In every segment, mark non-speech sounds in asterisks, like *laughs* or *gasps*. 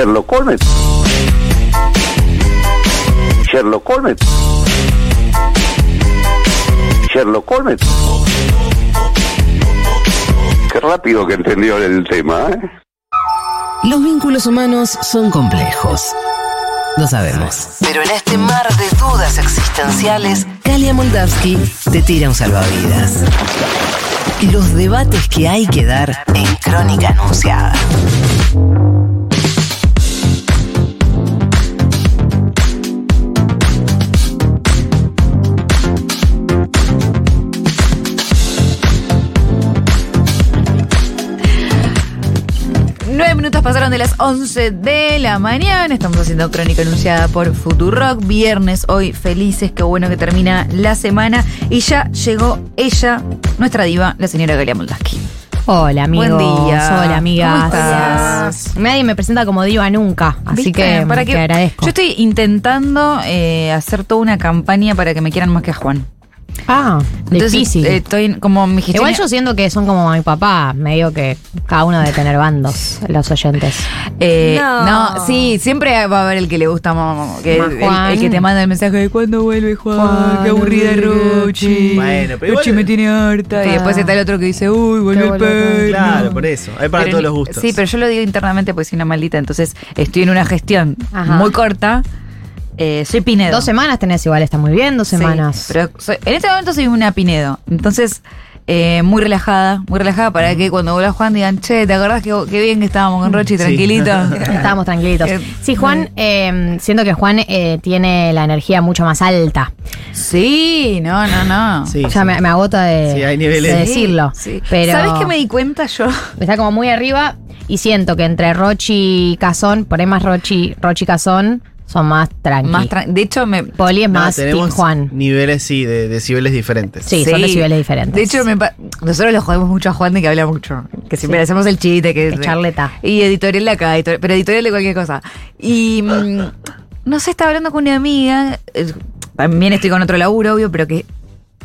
Sherlock Holmes. Sherlock Holmes. Sherlock Holmes. Qué rápido que entendió el tema, ¿eh? Los vínculos humanos son complejos. Lo sabemos. Pero en este mar de dudas existenciales, Galia Moldavsky te tira un salvavidas. Los debates que hay que dar en Crónica Anunciada. Minutos pasaron de las 11 de la mañana. Estamos haciendo crónica anunciada por Futurock. Viernes, hoy felices. Qué bueno que termina la semana. Y ya llegó ella, nuestra diva, la señora Galia Moldaski. Hola, amigos. Buen día. Hola, amigas. ¿Cómo estás? Nadie me presenta como diva nunca, así ¿Viste? que Para te agradezco. Yo estoy intentando eh, hacer toda una campaña para que me quieran más que a Juan. Ah, Entonces, difícil. eh, estoy como mi gestión. Igual yo siento que son como mi papá, medio que cada uno debe tener bandos, los oyentes. Eh, No. no. sí, siempre va a haber el que le gusta más, que Más el, Juan. el que te manda el mensaje de cuándo vuelve Juan, Juan, qué aburrida Rochi. Rochi. Bueno, pero Rochi igual- me tiene harta. Y después está el otro que dice, uy, vuelve Que el vuelve el perro. Claro, por eso. Hay para Pero todos ni- los gustos. Sí, pero yo lo digo internamente porque soy una maldita, entonces estoy en una gestión Ajá. muy corta. Eh, soy Pinedo. Dos semanas tenés igual, está muy bien, dos Sí, semanas. pero soy- en este momento soy una Pinedo. Entonces, eh, muy relajada, muy relajada para que cuando vuelva Juan digan, che, ¿te acordás que, que bien que estábamos con Rochi, Sí. tranquilito? *laughs* *laughs* Estábamos tranquilitos. Eh, Sí, Juan, eh, siento que Juan eh, tiene la energía mucho más alta. Sí, no, no, no. Sí, ya sí. me, me agota de, Sí, hay niveles. de Sí, decirlo. Sí. Pero ¿Sabes qué me di cuenta yo? está como muy arriba y siento que entre Rochi y Cazón, por ahí más Rochi, Rochi y Cazón, son más tranqui. Más tran- de hecho, me. Poli es No, más Team tenemos Juan. niveles, sí, de decibeles diferentes. Sí, son decibeles diferentes. De hecho, me nosotros lo jodemos mucho a Juan de que habla mucho. Que siempre Sí. hacemos el chiste. Que Es charleta. Y editorial de acá, editor- pero editorial de cualquier cosa. Y mm, no sé, estaba hablando con una amiga. eh, También estoy con otro laburo, obvio, pero que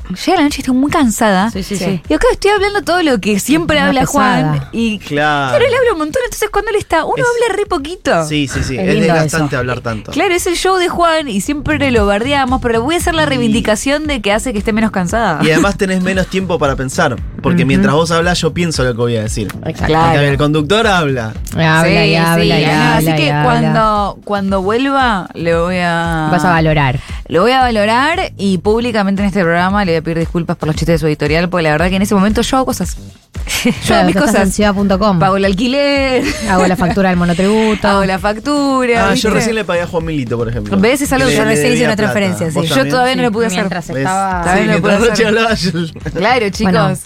llega la noche y estoy muy cansada. Sí, sí, Y sí. acá estoy hablando todo lo que siempre Una habla pesada. Juan. Y Claro. claro, él habla un montón. Entonces, cuando él está, uno Es- habla re poquito. Sí, sí, sí. Es Es, lindo desgastante eso. hablar tanto. Claro, es el show de Juan y siempre lo bardeamos, pero voy a hacer la reivindicación de que hace que esté menos cansada. Y además tenés menos tiempo para pensar. Porque mientras vos hablas, yo pienso lo que voy a decir. Exacto. Claro. El conductor habla. Habla Sí, y habla sí, y habla. Así que y habla. cuando, cuando vuelva, le voy a. Vas a valorar. Lo voy a valorar y públicamente en este programa le voy a pedir disculpas por los chistes de su editorial, porque la verdad que en ese momento yo hago cosas. *laughs* yo Claro, hago mis en cosas. ciudad.com. Pago el alquiler, Hago la factura del monotributo. hago la factura. Ah, ¿viste? yo recién le pagué a Juan Milito, por ejemplo. ¿Ves? Es algo que yo recién hice una plata. transferencia, sí. ¿Vos Yo todavía no lo pude hacer. Estaba. Sí, lo puedo mientras hacer. Claro, chicos. Bueno,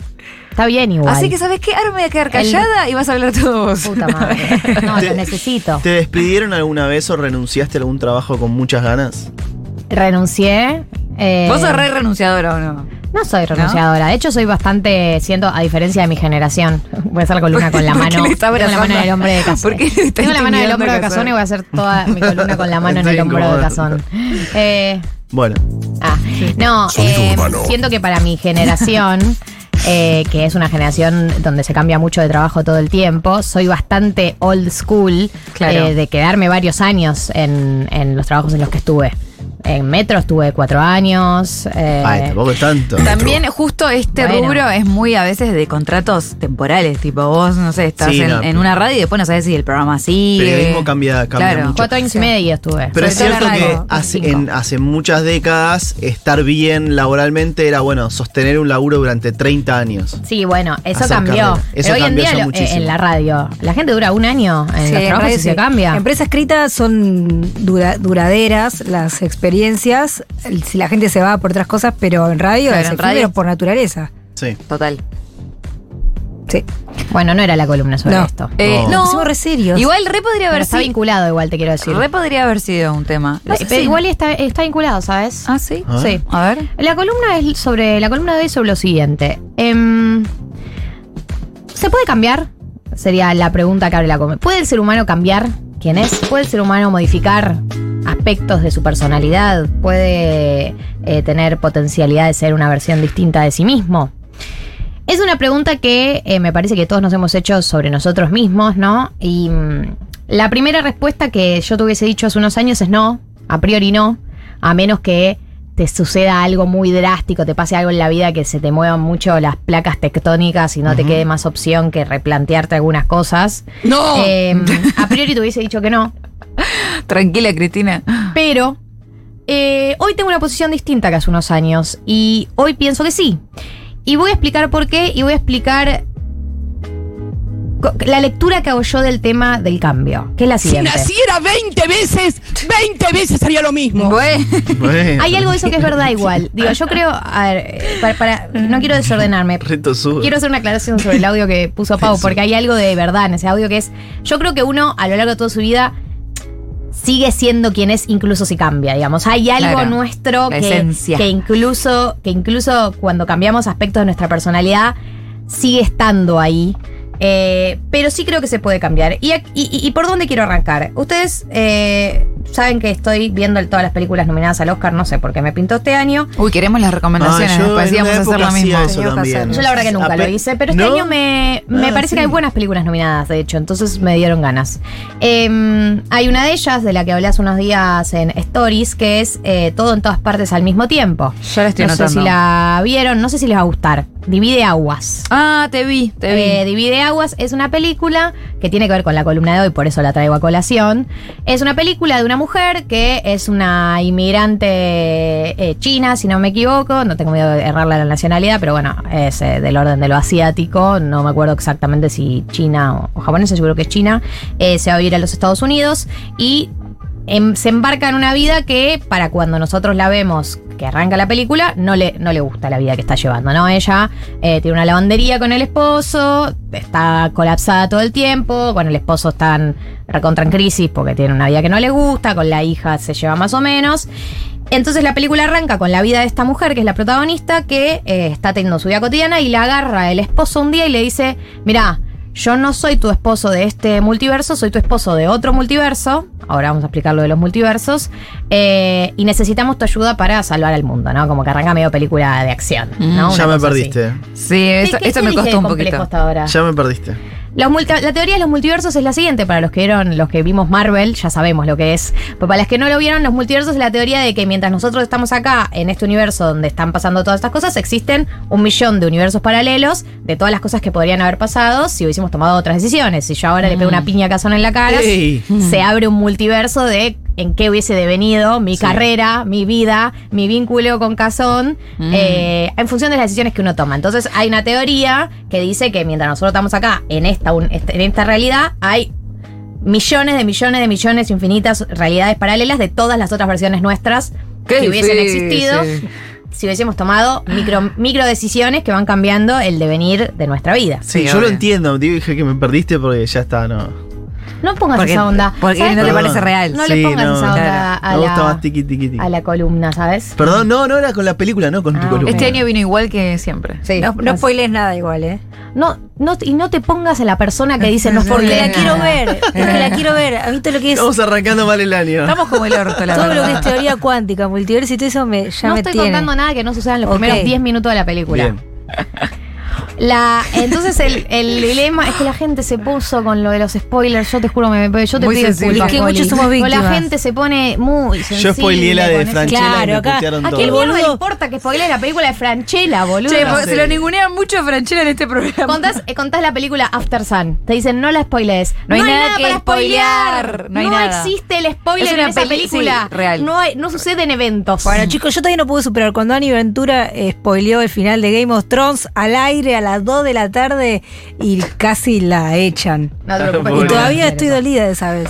Está bien igual. Así que, ¿sabes qué? Ahora me voy a quedar callada y vas a hablar todo vos. Puta madre. *laughs* No, te necesito. ¿Te despidieron alguna vez o renunciaste a algún trabajo con muchas ganas? Renuncié. Eh, ¿Vos sos re renunciadora o no? No soy renunciadora. De hecho, soy bastante, siento, a diferencia de mi generación. Voy a hacer la columna con la *laughs* ¿Por qué mano. Tengo la mano en el hombro de Cazón. ¿Por qué le está Tengo la mano en el hombro de Cazón? Y voy a hacer toda mi *laughs* columna con la mano en el hombro de. Cazón. Eh, Bueno, Ah, no, eh, siento que para mi generación, *laughs* eh, que es una generación donde se cambia mucho de trabajo todo el tiempo, soy bastante old school Claro. eh, de quedarme varios años en, en los trabajos en los que estuve. En Metro estuve cuatro años. eh, ay, tampoco es tanto. También justo este Bueno. rubro es muy a veces de contratos temporales, tipo vos, no sé, estás Sí, en, no. en una radio y después no sabes si el programa sigue. Periodismo cambia- cambia Claro. mucho. cuatro años y medio estuve. Pero es cierto en que hace, en- muchas décadas estar bien laboralmente era, bueno, sostener un laburo durante 30 años. Sí, bueno, eso cambió. carrera. Eso Pero hoy en cambió día lo- eh, muchísimo. en la radio, la gente dura un año en Sí, los en trabajos radio y se sí. cambia. Empresa escrita son dura- duraderas las experiencias. El- Si la gente se va por otras cosas, pero en radio Claro, es en radio- por naturaleza. Sí. Total. Sí. Bueno, no era la columna sobre No. esto. Eh, No. no, re serios. igual re podría haber está sido. vinculado igual, te quiero decir. Re podría haber sido un tema. No Eh, sé pero igual está, está vinculado, ¿sabes? Ah, sí. Ah. Sí. A ver. La columna es sobre. La columna de hoy es sobre lo siguiente. Em, ¿Se puede cambiar? Sería la pregunta que abre la come. ¿Puede el ser humano cambiar quién es? ¿Puede el ser humano modificar aspectos de su personalidad? ¿Puede eh, tener potencialidad de ser una versión distinta de sí mismo? Es una pregunta que eh, me parece que todos nos hemos hecho sobre nosotros mismos, ¿no? Y, mm, La primera respuesta que yo te hubiese dicho hace unos años es no, a priori no, a menos que te suceda algo muy drástico, te pase algo en la vida que se te muevan mucho las placas tectónicas y no te quede más opción que replantearte algunas cosas. ¡No! Eh, a priori te hubiese dicho que no, *laughs* Tranquila, Cristina. pero eh, hoy tengo una posición distinta que hace unos años y hoy pienso que sí. Y voy a explicar por qué y voy a explicar la lectura que hago yo del tema del cambio, que es la *laughs* Si siguiente. naciera 20 veces, 20 veces haría lo mismo. Bueno. Bueno. Hay algo de eso que es verdad igual. Digo, yo creo, a ver, eh, para, para- no quiero desordenarme. Quiero hacer una aclaración sobre el audio que puso Pau, porque hay algo de verdad en ese audio que es, yo creo que uno a lo largo de toda su vida sigue siendo quien es incluso si cambia, digamos. Hay algo Claro, nuestro que, que incluso que incluso cuando cambiamos aspectos de nuestra personalidad sigue estando ahí. Eh, pero sí creo que se puede cambiar. ¿Y, por dónde quiero arrancar? Ustedes eh, saben que estoy viendo todas las películas nominadas al Oscar, no sé por qué me pintó este año. Uy, queremos las recomendaciones. Ah, yo después en íbamos una a hacer lo mismo. Yo la verdad que nunca lo hice, pero este ¿No? año me, me Ah, parece sí. que hay buenas películas nominadas, de hecho, entonces me dieron ganas. Eh, hay una de ellas, de la que hablé hace unos días en Stories, que es eh, Todo en todas partes al mismo tiempo. Yo la estoy no sé si la vieron, no sé si les va a gustar. Divide Aguas. Ah, te vi, te vi. Eh, Divide Aguas es una película que tiene que ver con la columna de hoy, por eso la traigo a colación. Es una película de una mujer que es una inmigrante eh, china, si no me equivoco. No tengo miedo de errarle la nacionalidad, pero bueno, es eh, del orden de lo asiático. No me acuerdo exactamente si china o, o japonesa, seguro que es china. Se va a vivir a los Estados Unidos y em- se embarca en una vida que para cuando nosotros la vemos que arranca la película no le, no le gusta la vida que está llevando, ¿no? Ella eh, tiene una lavandería con el esposo, está colapsada todo el tiempo, con el esposo están recontra en crisis porque tiene una vida que no le gusta, con la hija se lleva más o menos. Entonces la película arranca con la vida de esta mujer, que es la protagonista, que eh, está teniendo su vida cotidiana y la agarra el esposo un día y le dice, mira, yo no soy tu esposo de este multiverso, soy tu esposo de otro multiverso. Ahora vamos a explicar lo de los multiversos. eh, y necesitamos tu ayuda para salvar al mundo, ¿no? Como que arranca medio película de acción. ¿no? Ya me así. perdiste. Sí, ¿Qué- esto, qué esto te me costó un poquito. hasta ahora? Ya me perdiste. Los la teoría de los multiversos es la siguiente, para los que vieron, los que vimos Marvel, ya sabemos lo que es. Pero para las que no lo vieron, los multiversos es la teoría de que mientras nosotros estamos acá, en este universo donde están pasando todas estas cosas, existen un millón de universos paralelos de todas las cosas que podrían haber pasado si hubiésemos tomado otras decisiones. Si yo ahora le pego una piña a Cazón en la cara, Ey. se abre un multiverso de en qué hubiese devenido mi carrera, mi vida, mi vínculo con Cazón, eh, en función de las decisiones que uno toma. Entonces hay una teoría que dice que mientras nosotros estamos acá, en esta, un- este- en esta realidad, hay millones de millones de millones, infinitas realidades paralelas de todas las otras versiones nuestras que hubiesen existido si hubiésemos tomado *gasps* micro, micro decisiones que van cambiando el devenir de nuestra vida. Sí, Sí, yo lo entiendo. Dije que me perdiste porque ya está, no. No pongas Porque- esa onda. porque ¿Sabes no te parece real. No le Sí, pongas no. esa onda Claro. a la, más tiki tiki tiki. a la columna, ¿sabes? Perdón, no, no era con la película, no con tu Ah, columna. Este año vino igual que siempre. Sí. No, no spoiles nada igual, ¿eh? No, no, y no te pongas en la persona que dice no Porque la quiero ver, porque la quiero ver. A mí todo lo que es, Estamos arrancando mal el año. Estamos como el orto, la todo lo verdad. que es teoría cuántica, multiverso y todo eso me, ya no me estoy tiene. contando nada que no suceda en los primeros 10 minutos de la película. Bien. *laughs* La, entonces el, el *laughs* dilema es que la gente se puso con lo de los spoilers. Yo te juro, me, yo te Muy pido disculpas. Es que Poli. muchos somos Pero La víctimas. gente se pone muy sensible. Yo spoileé la de Franchella Claro, y me acá- ¿A El mierda le boludo- importa que spoilee la película de Franchella, boludo? Che, porque sé. se lo ningunean mucho a Franchella en este programa. Contás, eh, contás la película After Sun. Te dicen, no la spoilees. No hay nada que para spoilear. spoilear. No hay nada. existe el spoiler Es una en esa película. sí, real. No, hay, no suceden eventos. Bueno, chicos, yo todavía no pude superar cuando Ani Ventura eh, spoileó el final de Game of Thrones al aire a las 2 de la tarde y casi la echan. No te preocupes, Pobre. Y todavía estoy dolida de esa vez.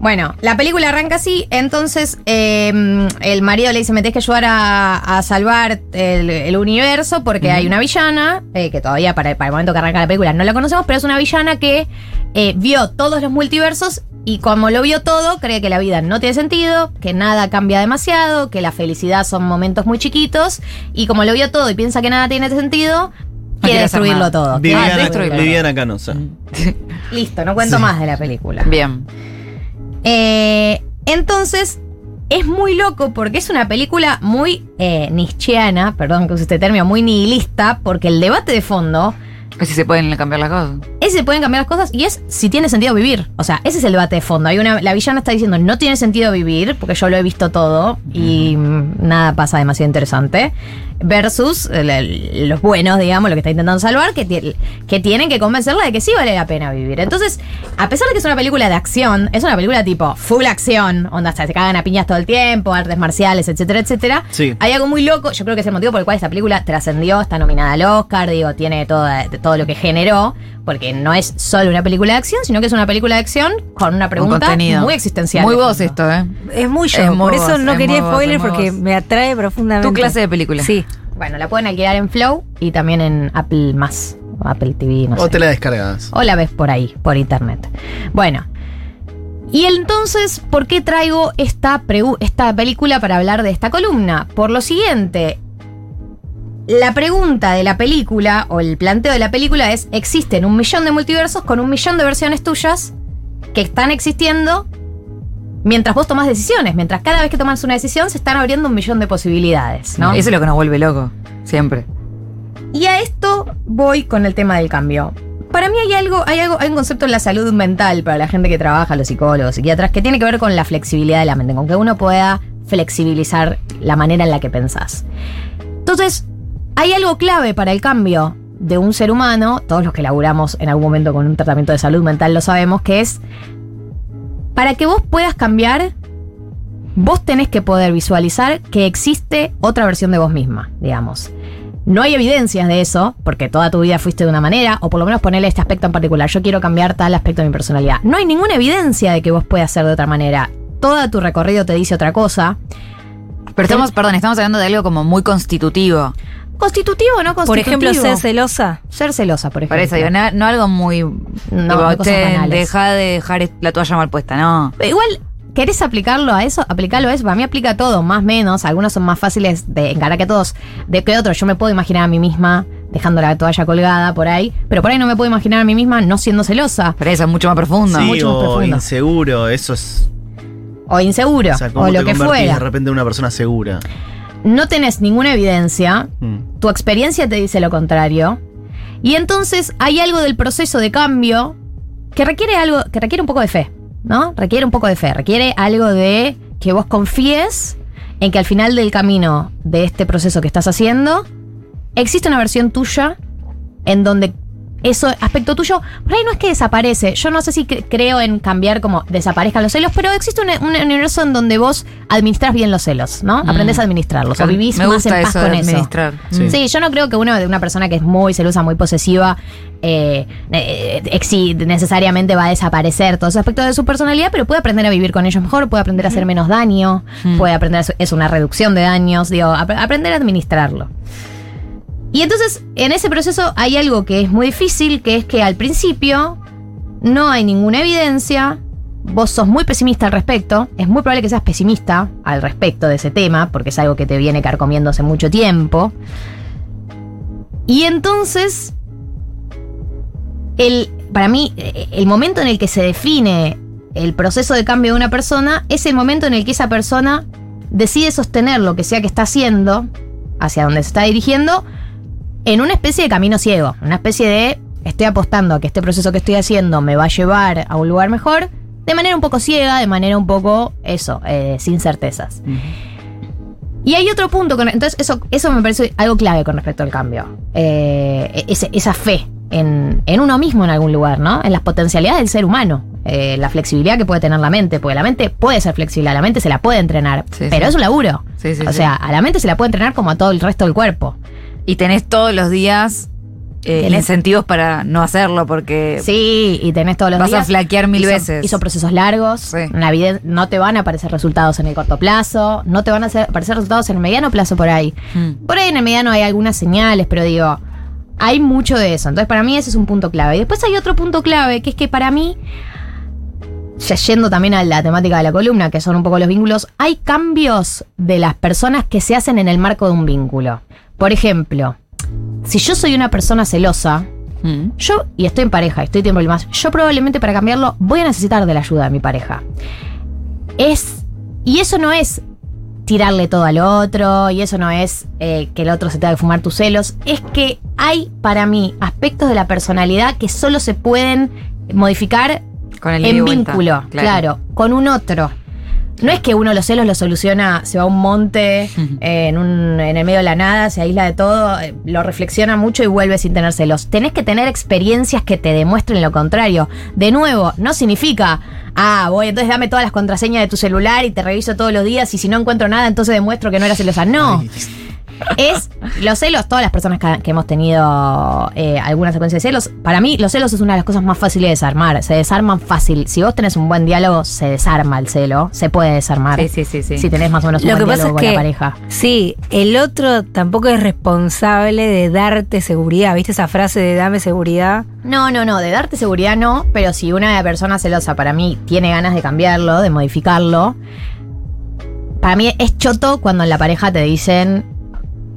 Bueno, la película arranca así, entonces eh, el marido le dice, me tenés que ayudar a, a salvar el, el universo porque hay una villana, eh, que todavía para, para el momento que arranca la película no la conocemos, pero es una villana que eh, vio todos los multiversos y como lo vio todo, cree que la vida no tiene sentido, que nada cambia demasiado, que la felicidad son momentos muy chiquitos y como lo vio todo y piensa que nada tiene sentido, quiere destruirlo todo. Viviana, destruirlo. Viviana Canosa. *laughs* Listo, no cuento más de la película. Bien. Eh, entonces, es muy loco porque es una película muy eh, nietzscheana, perdón que use este término, muy nihilista, porque el debate de fondo Si se pueden cambiar las cosas. ese se pueden cambiar las cosas y es si tiene sentido vivir. O sea, ese es el debate de fondo. Hay una, la villana está diciendo no tiene sentido vivir porque yo lo he visto todo y mm, nada pasa demasiado interesante. Versus el- los buenos, digamos, lo que está intentando salvar, que, que tienen que convencerla de que sí vale la pena vivir. Entonces, a pesar de que es una película de acción, es una película tipo full acción, onda, hasta se cagan a piñas todo el tiempo, artes marciales, etcétera, etcétera. Sí. Hay algo muy loco, yo creo que es el motivo por el cual esta película trascendió, está nominada al Oscar, digo, tiene toda- todo lo que generó, porque no es solo una película de acción, sino que es una película de acción con una pregunta muy existencial. Muy vos esto, ¿eh? Es muy yo, Es muy por eso vos, no es quería vos, spoiler porque vos. me atrae profundamente. Tu clase de película. Sí. Bueno, la pueden alquilar en Flow y también en Apple más, Apple TV, no O sé. te la descargas. O la ves por ahí, por internet. Bueno. Y entonces, ¿por qué traigo esta, esta película para hablar de esta columna? Por lo siguiente, la pregunta de la película, o el planteo de la película es, existen un millón de multiversos con un millón de versiones tuyas que están existiendo mientras vos tomás decisiones. Mientras cada vez que tomas una decisión se están abriendo un millón de posibilidades, ¿no? Eso es lo que nos vuelve loco. Siempre. Y a esto voy con el tema del cambio. Para mí hay algo, hay algo, hay un concepto en la salud mental para la gente que trabaja, los psicólogos, psiquiatras, que tiene que ver con la flexibilidad de la mente, con que uno pueda flexibilizar la manera en la que pensás. Entonces, hay algo clave para el cambio de un ser humano, todos los que laburamos en algún momento con un tratamiento de salud mental lo sabemos, que es, para que vos puedas cambiar, vos tenés que poder visualizar que existe otra versión de vos misma, digamos. No hay evidencias de eso, porque toda tu vida fuiste de una manera, o por lo menos ponerle este aspecto en particular. Yo quiero cambiar tal aspecto de mi personalidad. No hay ninguna evidencia de que vos puedas ser de otra manera. Todo tu recorrido te dice otra cosa. Pero estamos, perdón, estamos hablando de algo como muy constitutivo. ¿Constitutivo o no constitutivo? Por ejemplo, ser celosa. Ser celosa, por ejemplo. Parece, digo, no, no algo muy. No, tipo, no cosas "Che, banales. deja de dejar la toalla mal puesta, no. Igual, ¿querés aplicarlo a eso? Aplicarlo a eso. Para mí aplica a todo, más o menos. Algunos son más fáciles de encarar que todos, de que otros. Yo me puedo imaginar a mí misma dejando la toalla colgada por ahí, pero por ahí no me puedo imaginar a mí misma no siendo celosa Pero eso es mucho más profundo. Sí, mucho más o profundo. inseguro, eso es. o inseguro O sea, ¿cómo o te lo que fuera. de repente en una persona segura? No tenés ninguna evidencia, Mm. tu experiencia te dice lo contrario. Y entonces hay algo del proceso de cambio que requiere algo, que requiere un poco de fe, ¿no? Requiere un poco de fe, requiere algo de que vos confíes en que al final del camino de este proceso que estás haciendo, existe una versión tuya en donde eso, aspecto tuyo, por ahí no es que desaparece. Yo no sé si cre- creo en cambiar como desaparezcan los celos, pero existe un, un universo en donde vos administras bien los celos, ¿no? Mm. Aprendés a administrarlos o vivís Me más gusta en paz eso con de eso. administrar. Sí. Sí, yo no creo que uno de una persona que es muy celosa, muy posesiva, eh, eh, necesariamente va a desaparecer todos esos aspectos de su personalidad, pero puede aprender a vivir con ellos mejor, puede aprender a hacer menos daño, puede aprender a es una reducción de daños, digo, ap- aprender a administrarlo. Y entonces, en ese proceso hay algo que es muy difícil, que es que al principio no hay ninguna evidencia, vos sos muy pesimista al respecto, es muy probable que seas pesimista al respecto de ese tema, porque es algo que te viene carcomiendo hace mucho tiempo. Y entonces, el, para mí, el momento en el que se define el proceso de cambio de una persona es el momento en el que esa persona decide sostener lo que sea que está haciendo, hacia donde se está dirigiendo, en una especie de camino ciego, una especie de estoy apostando a que este proceso que estoy haciendo me va a llevar a un lugar mejor, de manera un poco ciega, de manera un poco, eso, eh, sin certezas. Y hay otro punto, con, entonces eso, eso me parece algo clave con respecto al cambio. Eh, ese- esa fe en, en uno mismo en algún lugar, ¿no? En las potencialidades del ser humano, eh, la flexibilidad que puede tener la mente, porque la mente puede ser flexible, a la mente se la puede entrenar, Sí, pero sí. es un laburo. Sí, sí, o sea, a la mente se la puede entrenar como a todo el resto del cuerpo. Y tenés todos los días eh, El- incentivos para no hacerlo porque Sí, y tenés todos los vas días. a flaquear mil veces. Y son procesos largos. Sí. La vida no te van a aparecer resultados en el corto plazo. No te van a hacer- aparecer resultados en el mediano plazo por ahí. Mm. Por ahí en el mediano hay algunas señales, pero digo, hay mucho de eso. Entonces, para mí ese es un punto clave. Y después hay otro punto clave, que es que para mí, ya yendo también a la temática de la columna, que son un poco los vínculos, hay cambios de las personas que se hacen en el marco de un vínculo. Por ejemplo, si yo soy una persona celosa, Mm. yo, y estoy en pareja, estoy tiempo y más, yo probablemente para cambiarlo voy a necesitar de la ayuda de mi pareja. Es. Y eso no es tirarle todo al otro, y eso no es eh, que el otro se tenga que fumar tus celos, es que hay para mí aspectos de la personalidad que solo se pueden modificar Con el en vuelta, vínculo, claro. con un otro. No es que uno los celos los soluciona, se va a un monte *laughs* eh, en, un, en el medio de la nada, se aísla de todo, eh, lo reflexiona mucho y vuelve sin tener celos. Tenés que tener experiencias que te demuestren lo contrario. De nuevo, no significa, ah, voy, entonces dame todas las contraseñas de tu celular y te reviso todos los días y si no encuentro nada, entonces demuestro que no eras celosa. No. Es los celos, todas las personas que, que hemos tenido eh, alguna secuencia de celos, para mí los celos es una de las cosas más fáciles de desarmar. Se desarman fácil. Si vos tenés un buen diálogo, se desarma el celo. Se puede desarmar. Sí, sí, sí, sí. Si tenés más o menos un Lo que buen pasa diálogo es con que, la pareja. sí, el otro tampoco es responsable de darte seguridad. ¿Viste esa frase de dame seguridad? No, no, no, de darte seguridad no, pero si una persona celosa para mí tiene ganas de cambiarlo, de modificarlo, para mí es choto cuando en la pareja te dicen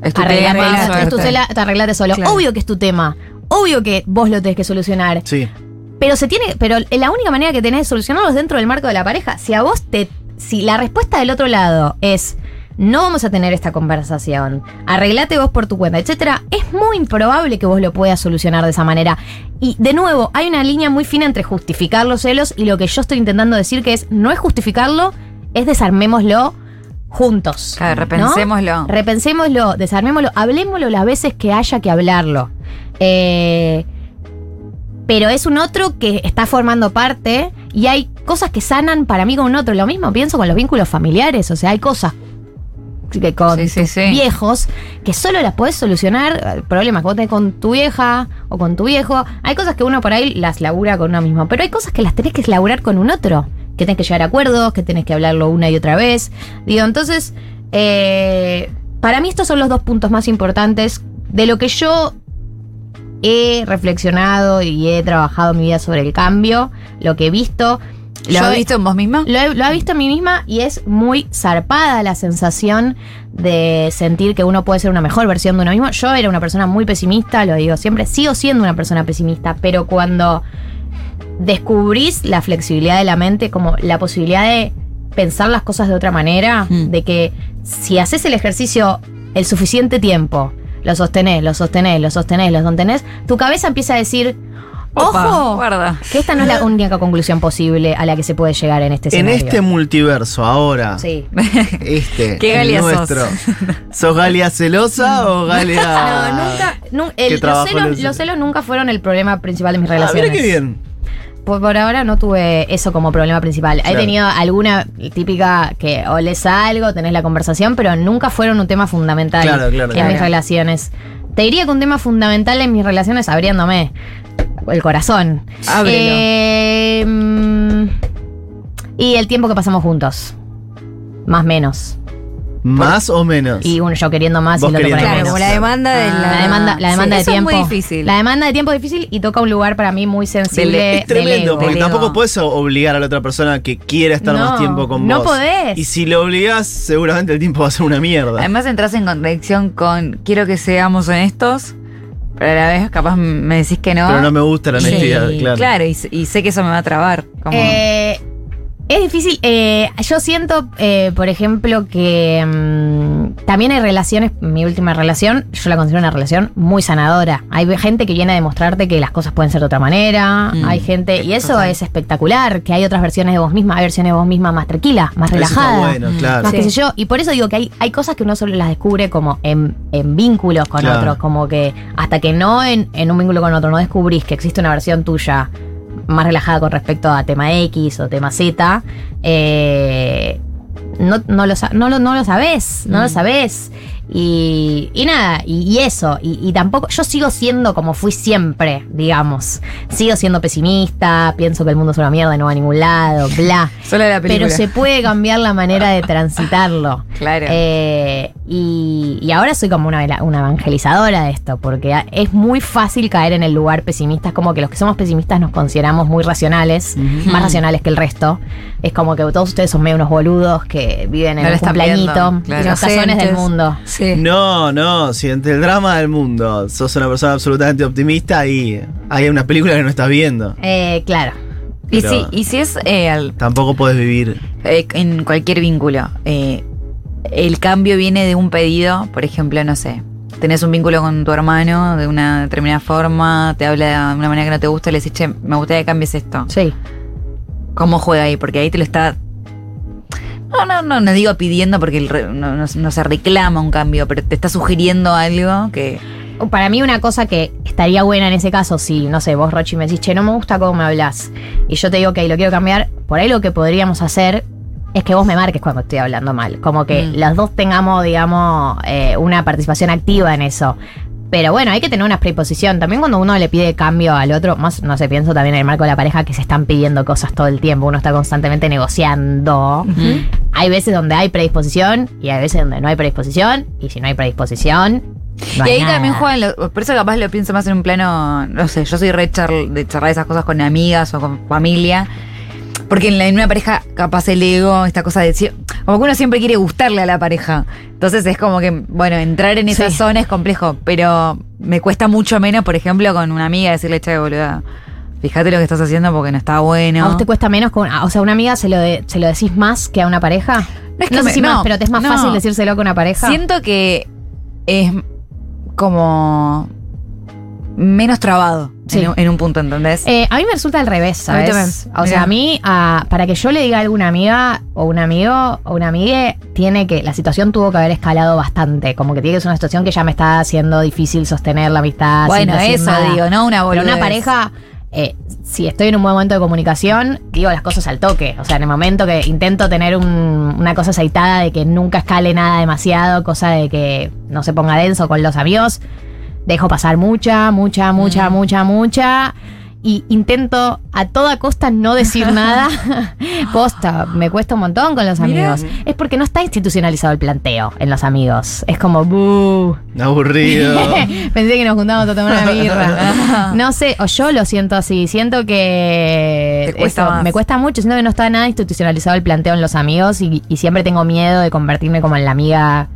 Es tu arreglate, tema, es tu cela, te arreglate solo. Claro. Obvio que es tu tema. Obvio que vos lo tenés que solucionar. Sí. Pero se tiene, pero la única manera que tenés de solucionarlo es dentro del marco de la pareja. Si a vos te, si la respuesta del otro lado es no vamos a tener esta conversación, arreglate vos por tu cuenta, etcétera, es muy improbable que vos lo puedas solucionar de esa manera. Y de nuevo, hay una línea muy fina entre justificar los celos y lo que yo estoy intentando decir que es no es justificarlo, es desarmémoslo juntos. Claro, ¿no? repensémoslo. Repensémoslo, desarmémoslo, hablemoslo las veces que haya que hablarlo. Eh, pero es un otro que está formando parte y hay cosas que sanan para mí con un otro. Lo mismo pienso con los vínculos familiares, o sea, hay cosas que con Sí, sí, tus sí. viejos que solo las puedes solucionar, eh, problemas que vos tenés con tu vieja o con tu viejo. Hay cosas que uno por ahí las labura con uno mismo, pero hay cosas que las tenés que laburar con un otro, que tenés que llegar a acuerdos, que tenés que hablarlo una y otra vez. Digo, entonces, eh, para mí estos son los dos puntos más importantes de lo que yo he reflexionado y he trabajado en mi vida sobre el cambio, lo que he visto. ¿Lo has visto en vos misma? lo he, lo he visto en mí misma y es muy zarpada la sensación de sentir que uno puede ser una mejor versión de uno mismo. Yo era una persona muy pesimista, lo digo siempre, sigo siendo una persona pesimista, pero cuando descubrís la flexibilidad de la mente, como la posibilidad de pensar las cosas de otra manera, Mm. de que si haces el ejercicio el suficiente tiempo, lo sostenés, lo sostenés, lo sostenés, lo sostenés, tu cabeza empieza a decir, Opa, ojo, guarda. que esta no es la *laughs* única conclusión posible a la que se puede llegar en este En escenario. este multiverso, ahora, Sí. este, *laughs* ¿Qué Galia sos? nuestro. ¿Sos Galia celosa o *laughs* Galia.? No, nunca. nu- el- que los, trabajó en celos, el- los celos nunca fueron el problema principal de mis Ah, relaciones. mira qué bien. Por, por ahora no tuve eso como problema principal. He tenido alguna típica que oles algo, tenés la conversación, pero nunca fueron un tema fundamental Claro, claro, en mis relaciones. Te diría que un tema fundamental en mis relaciones abriéndome el corazón. Eh, mm, y el tiempo que pasamos juntos. Más menos. ¿Más o menos? Y uno yo queriendo más y el otro por ahí Claro, menos. como la demanda de la. La demanda, la sí, demanda de eso es tiempo. muy difícil. La demanda de tiempo es difícil y toca un lugar para mí muy sensible. Es tremendo, ego. porque del ego. tampoco puedes obligar a la otra persona que quiera estar No, más tiempo con no vos. podés. Y si lo obligás, seguramente el tiempo va a ser una mierda. Además entras en contradicción con quiero que seamos honestos, pero a la vez capaz me decís que no. Pero no me gusta la Sí, honestidad, claro. y, y sé que eso me va a trabar. Como, Eh, es difícil. eh, yo siento, eh, por ejemplo, que mm, también hay relaciones. Mi última relación, yo la considero una relación muy sanadora. Hay gente que viene a demostrarte que las cosas pueden ser de otra manera. Mm, hay gente. Y eso es espectacular. Que hay otras versiones de vos misma. Hay versiones de vos misma más tranquilas, más relajadas. bueno, claro. Más Sí. qué sé yo. Y por eso digo que hay, hay cosas que uno solo las descubre como en, en vínculos con Claro. otros. Como que hasta que no en, en un vínculo con otro no descubrís que existe una versión tuya más relajada con respecto a tema X o tema Z, eh, no, no, lo, no, lo, no lo sabés, no lo sabés. Y, y nada, y, y eso, y, y tampoco, yo sigo siendo como fui siempre, digamos. Sigo siendo pesimista, pienso que el mundo es una mierda y no va a ningún lado, bla. *laughs* Solo la película. Pero se puede cambiar la manera de transitarlo. *laughs* Claro. Eh, y, y ahora soy como una, una evangelizadora de esto, porque es muy fácil caer en el lugar pesimista. Es como que los que somos pesimistas nos consideramos muy racionales, más racionales que el resto. Es como que todos ustedes son medio unos boludos que viven en No un viendo, claro. y los casones del mundo. Sí. No, no, si entre el drama del mundo sos una persona absolutamente optimista y hay una película que no estás viendo. Eh, claro. y, si, y si es eh, al- Tampoco podés vivir. eh, en cualquier vínculo, eh, el cambio viene de un pedido, por ejemplo, no sé, tenés un vínculo con tu hermano de una determinada forma, te habla de una manera que no te gusta, le decís, che, me gustaría que cambies esto. Sí. ¿Cómo juega ahí? Porque ahí te lo está. No, no, no, no digo pidiendo porque el re- no, no- no se reclama un cambio, pero te está sugiriendo algo que. Para mí una cosa que estaría buena en ese caso, si, no sé, vos Rochi me decís, che, no me gusta cómo me hablas, y yo te digo, que lo quiero cambiar, por ahí lo que podríamos hacer es que vos me marques cuando estoy hablando mal, como que Mm. los dos tengamos, digamos, eh, una participación activa en eso. Pero bueno, hay que tener una predisposición. También cuando uno le pide cambio al otro, más no sé, pienso también en el marco de la pareja que se están pidiendo cosas todo el tiempo, uno está constantemente negociando. Hay veces donde hay predisposición y hay veces donde no hay predisposición, y si no hay predisposición, no y ahí nada. también juegan, lo- por eso capaz lo pienso más en un plano, no sé, yo soy re char- de charlar esas cosas con amigas o con familia. Porque en, la- en una pareja, capaz el ego, esta cosa de. Como que uno siempre quiere gustarle a la pareja. Entonces es como que, bueno, entrar en esa Sí. zona es complejo. Pero me cuesta mucho menos, por ejemplo, con una amiga decirle, che, boluda, fíjate lo que estás haciendo porque no está bueno. ¿A vos te cuesta menos con o sea, a una amiga se lo, de- se lo decís más que a una pareja? No No, es que sé me- si no, más, pero te es más no. fácil decírselo que una pareja. Siento que es como menos trabado Sí. en, un, en un punto, ¿entendés? Eh, a mí me resulta al revés, A mí ¿sabes? O sea, a mí, a- para que yo le diga a alguna amiga o un amigo o una amiga, tiene que, la situación tuvo que haber escalado bastante. Como que tiene que ser una situación que ya me está haciendo difícil sostener la amistad. bueno, eso nada. digo, no una Pero una pareja, eh, si estoy en un buen momento de comunicación, digo las cosas al toque. O sea, en el momento que intento tener un- una cosa aceitada de que nunca escale nada demasiado, cosa de que no se ponga denso con los amigos, dejo pasar mucha, mucha, mucha, Mm. mucha, mucha. Y intento a toda costa no decir *laughs* nada. *laughs* Posta, me cuesta un montón con los Mirá. amigos. Es porque no está institucionalizado el planteo en los amigos. Es como, "Buh". Aburrido. *laughs* Pensé que nos juntábamos a tomar una birra. No sé, o yo lo siento así. Siento que cuesta me cuesta mucho. Siento que no está nada institucionalizado el planteo en los amigos y, y siempre tengo miedo de convertirme como en la amiga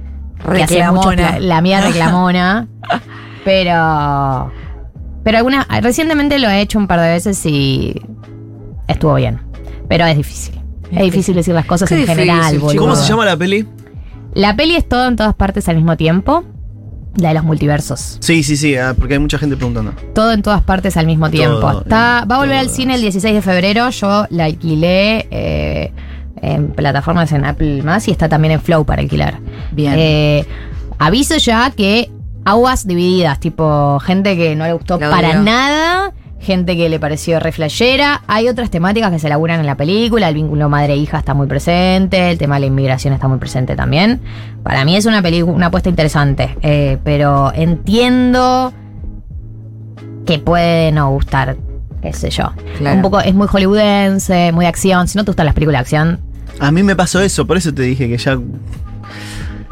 que hacía mucho Reclamona. la amiga reclamona. Pero pero alguna recientemente lo he hecho un par de veces y estuvo bien. Pero es difícil. Es difícil decir las cosas Qué en difícil, general, boludo. ¿Cómo se llama la peli? La peli es todo en todas partes al mismo tiempo. La de los multiversos. Sí, sí, sí, ah, porque hay mucha gente preguntando. Todo en todas partes al mismo tiempo. Todo, Está, va a volver al cine el 16 de febrero. Yo la alquilé eh, en plataformas en Apple más y está también en Flow para alquilar. Bien. Eh, aviso ya que aguas divididas, tipo gente que no le gustó La para odió. nada, gente que le pareció re flashera. Hay otras temáticas que se laburan en la película, el vínculo madre-hija está muy presente, el tema de la inmigración está muy presente también. Para mí es una película, una apuesta interesante, eh, pero entiendo que puede no gustar, qué sé yo. Claro. Un poco, es muy hollywoodense, muy de acción. Si no te gustan las películas de acción, A mí me pasó eso, por eso te dije que ya.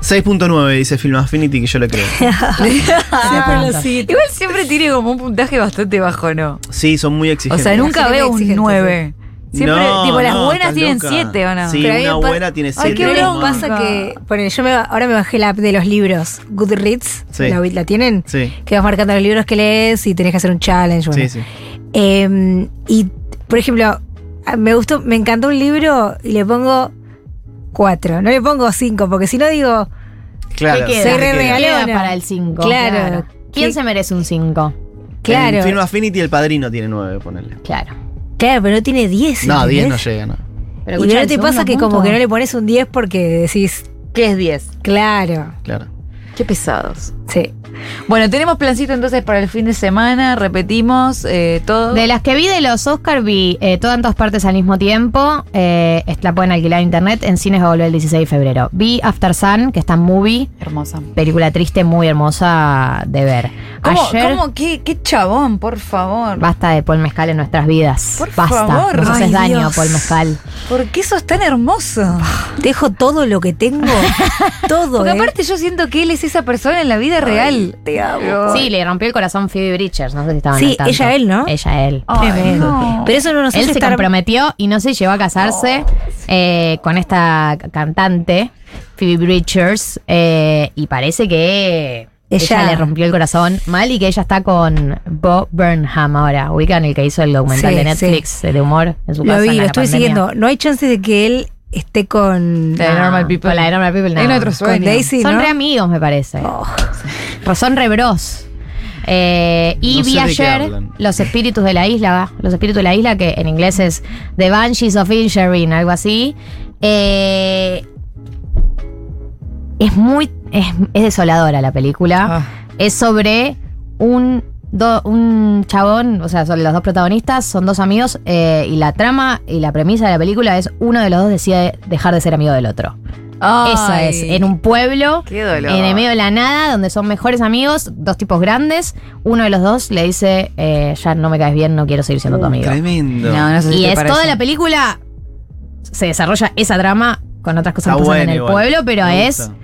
6.9 dice Film Affinity que yo le creo. Siempre lo cito. Igual siempre tiene como un puntaje bastante bajo, ¿no? Sí, son muy O exigentes. sea, nunca veo un exigente, 9. Siempre, No, tipo, las no, buenas tienen loca. 7, ¿o no? Sí, Pero una buena tiene Ay, 7. qué ¿No les bronca. pasa que, ponele, yo me, ahora me bajé la app de los libros, Goodreads, Sí. ¿la, la tienen? Sí. Que vas marcando los libros que lees y tenés que hacer un challenge. bueno. Sí, sí. Eh, y, por ejemplo, me gustó, me encantó un libro y le pongo cuatro. No le pongo cinco, porque si no digo, Claro. ¿qué Soy queda? para el 5. Claro. ¿Quién ¿Qué- se merece un 5? claro, En Film Affinity el padrino tiene 9, ponele. Claro. claro, pero no tiene diez. No, 10 no llega, no. Pero Y no te pasa que como que no le pones un 10 porque decís, ¿Qué es 10? claro, Claro. Qué pesados. sí. Bueno, tenemos plancito entonces para el fin de semana. Repetimos eh, todo. De las que vi de los Oscar vi eh, todas en todas partes al mismo tiempo. Eh, la pueden alquilar en internet. En cines va a volver el 16 de febrero. Vi After Sun, que está en movie. Hermosa. Película triste, muy hermosa de ver. ¿Cómo, Ayer, cómo? ¿Qué, qué chabón, por favor? basta de Paul Mezcal en nuestras vidas. Por basta. favor. Nos haces daño, Dios. Paul Mezcal. ¿Por qué sos tan hermoso? Dejo todo lo que tengo, *laughs* todo. Porque ¿eh? aparte yo siento que él es esa persona en la vida real. te amo. Sí, le rompió el corazón Phoebe Bridgers. No sé si estaban Sí, al tanto. ella él, ¿no? Ella él. Ay, Tremendo. no. Pero eso no nos Él hace se estar comprometió y no se llevó a casarse eh, con esta cantante, Phoebe Bridgers, eh, y parece que ella, Ella- le rompió el corazón mal y que ella está con Bo Burnham ahora. Ubican el que hizo el documental Sí, de Netflix de humor en su Lo casa. vi, en lo estuve pandemia. siguiendo. No hay chance de que él esté con. La de Normal People. Con la de Normal People, no. En otro con. Daisy, Son ¿no? re amigos, me parece. Oh. *laughs* Son re bros. Eh, y No sé vi ayer. Los Espíritus de la Isla, Los Espíritus de la Isla, que en inglés es The Banshees of Inisherin, algo así. Eh, es muy. Es, es desoladora la película. Ah. Es sobre un, do- un chabón, o sea, son los dos protagonistas, son dos amigos, eh, y la trama y la premisa de la película es uno de los dos decide dejar de ser amigo del otro. Esa Ay, es, en un pueblo, en el medio de la nada, donde son mejores amigos, dos tipos grandes, uno de los dos le dice, eh, ya no me caes bien, no quiero seguir siendo tu amigo. Tremendo. No, no sé si Y es parece. toda la película, se desarrolla esa trama con otras cosas Está que pasan en el igual. pueblo, pero es, gusta.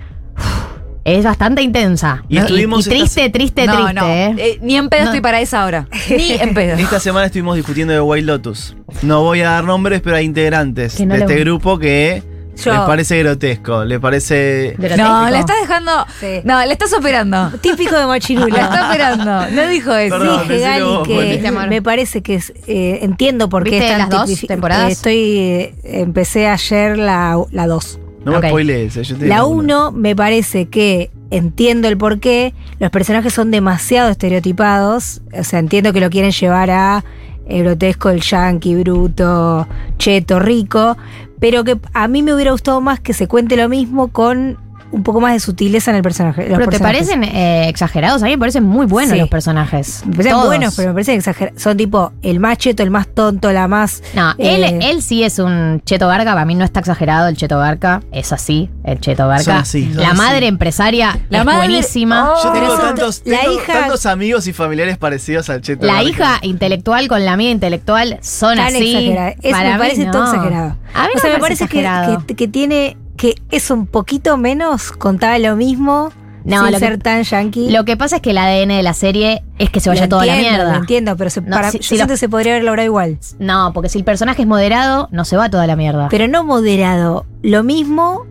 Es bastante intensa. Y estuvimos y triste, triste, no, triste. no. ¿eh? Eh, ni en pedo No. estoy para esa hora. *laughs* Ni en pedo. Esta semana estuvimos discutiendo de White Lotus. No voy a dar nombres, pero hay integrantes de este grupo que Yo. les parece grotesco, le parece... Grotesco. No, la estás dejando. Sí. No, la estás operando. Típico de La Machirula. está operando. No dijo eso. Perdón, Dije, Gali, vos, que amor. me parece que es, eh, entiendo por qué ¿Viste es tan las dos temporadas? eh, Estoy, eh, empecé ayer la 2. No me spoilees, eh, yo te La digo 1 me parece que entiendo el por qué. Los personajes son demasiado estereotipados. O sea, entiendo que lo quieren llevar a eh, grotesco, el yankee, bruto, cheto, rico. Pero que a mí me hubiera gustado más que se cuente lo mismo con un poco más de sutileza en el personaje. Pero te personajes. parecen eh, exagerados, a mí me parecen muy buenos Sí. los personajes. Me parecen Todos. buenos, pero me parecen exagerados. Son tipo el más cheto, el más tonto, la más. No, él, eh, él sí es un Cheto Barca, para mí no está exagerado el Cheto Barca, es así, el Cheto Barca. Son así, son la así. madre empresaria La es madre- buenísima. Oh. Yo tengo, tantos, la tengo hija- tantos amigos y familiares parecidos al Cheto. La Barca. hija intelectual con la amiga intelectual son tan así. exagerada. Eso Para me mí parece no. todo exagerado. A mí o no sea, me me parece que, que, que tiene. Que es un poquito menos contaba lo mismo No, sin lo que- ser tan yankee. Lo que pasa es que el ADN de la serie es que se vaya Lo toda la mierda. Lo entiendo, pero se- No, para, si- yo si siento lo- que se podría haber logrado igual. No, porque si el personaje es moderado, no se va toda la mierda. Pero no moderado. Lo mismo,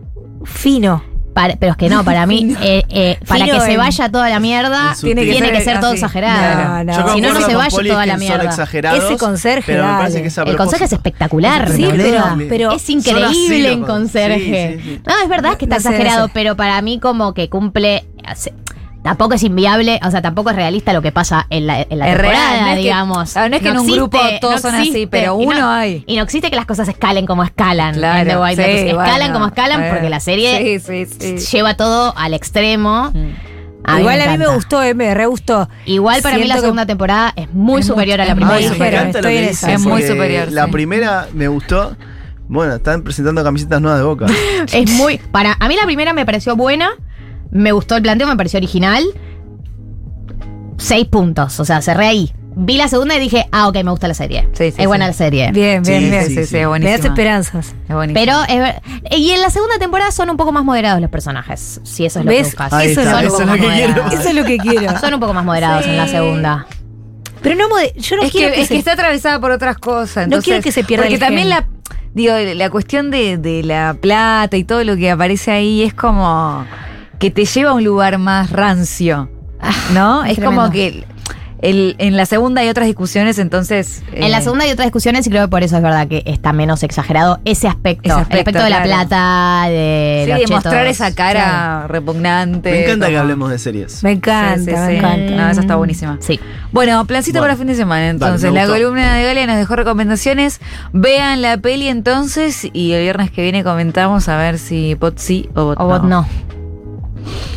fino. Para- pero es que no, *laughs* para mí, eh, eh, para Fino que se en- vaya toda la mierda, tiene que ser, todo así. exagerado. No, no. Yo Si no, no concuerdo se con vaya Poli toda que la son mierda. exagerados, Ese conserje, pero me dale. que es a El conserje es propósito. espectacular. Sí, pero- pero- es increíble Son en así, conserje. sí, sí, sí. No, es verdad que está No sé, exagerado, no sé. pero para mí como que cumple. hace- Tampoco es inviable, o sea, tampoco es realista lo que pasa en la, en la Es real, temporada, no es que- digamos. claro, no es que en un grupo todos son así, pero y no- uno hay. Y no existe que las cosas escalen como escalan Claro, en The White sí, Lotus. Escalan bueno, como escalan bueno. porque la serie Sí, sí, sí. lleva todo al extremo. A mí igual a mí me gustó, eh, me re gustó. Igual para mí Siento la que- segunda temporada es muy Es muy- superior a la primera. Ay, estoy en esa. Es muy superior, La sí. primera me gustó. Bueno, están presentando camisetas nuevas de Boca. *laughs* Es muy. Para, a mí la primera me pareció buena. Me gustó el planteo, me pareció original. Seis puntos. O sea, cerré ahí. Vi la segunda y dije, ah, ok, me gusta la serie. Sí, sí, es buena sí. la serie. Bien, bien, Sí, bien. Sí, sí, Me das esperanzas. Es. Pero, es ver- y en la segunda temporada son un poco más moderados los personajes. Si eso es lo que buscas. Eso está, es lo eso que es lo que vamos a quiero. Eso es lo que quiero. Son un poco más moderados en la segunda. Pero no, yo no es quiero que, que, es se- que está atravesada por otras cosas. No quiero que se pierda Porque el también gen. la. Digo, la cuestión de, de la plata y todo lo que aparece ahí es como que te lleva a un lugar más rancio. ¿No? es tremendo. como que el- en la segunda hay otras discusiones, entonces. En la eh, segunda hay otras discusiones y creo que por eso es verdad que está menos exagerado ese aspecto. Ese el aspecto, de la plata, de Sí, los de mostrar esa cara repugnante. Me encanta que hablemos de series. Me encanta, Sí, sí, me sí. encanta. No, esa está buenísima. Sí. Bueno, plancito Bueno. para fin de semana. Entonces, Dale, la columna de Galia nos dejó recomendaciones. Vean la peli entonces y el viernes que viene comentamos a ver si bot sí o bot O vos no. you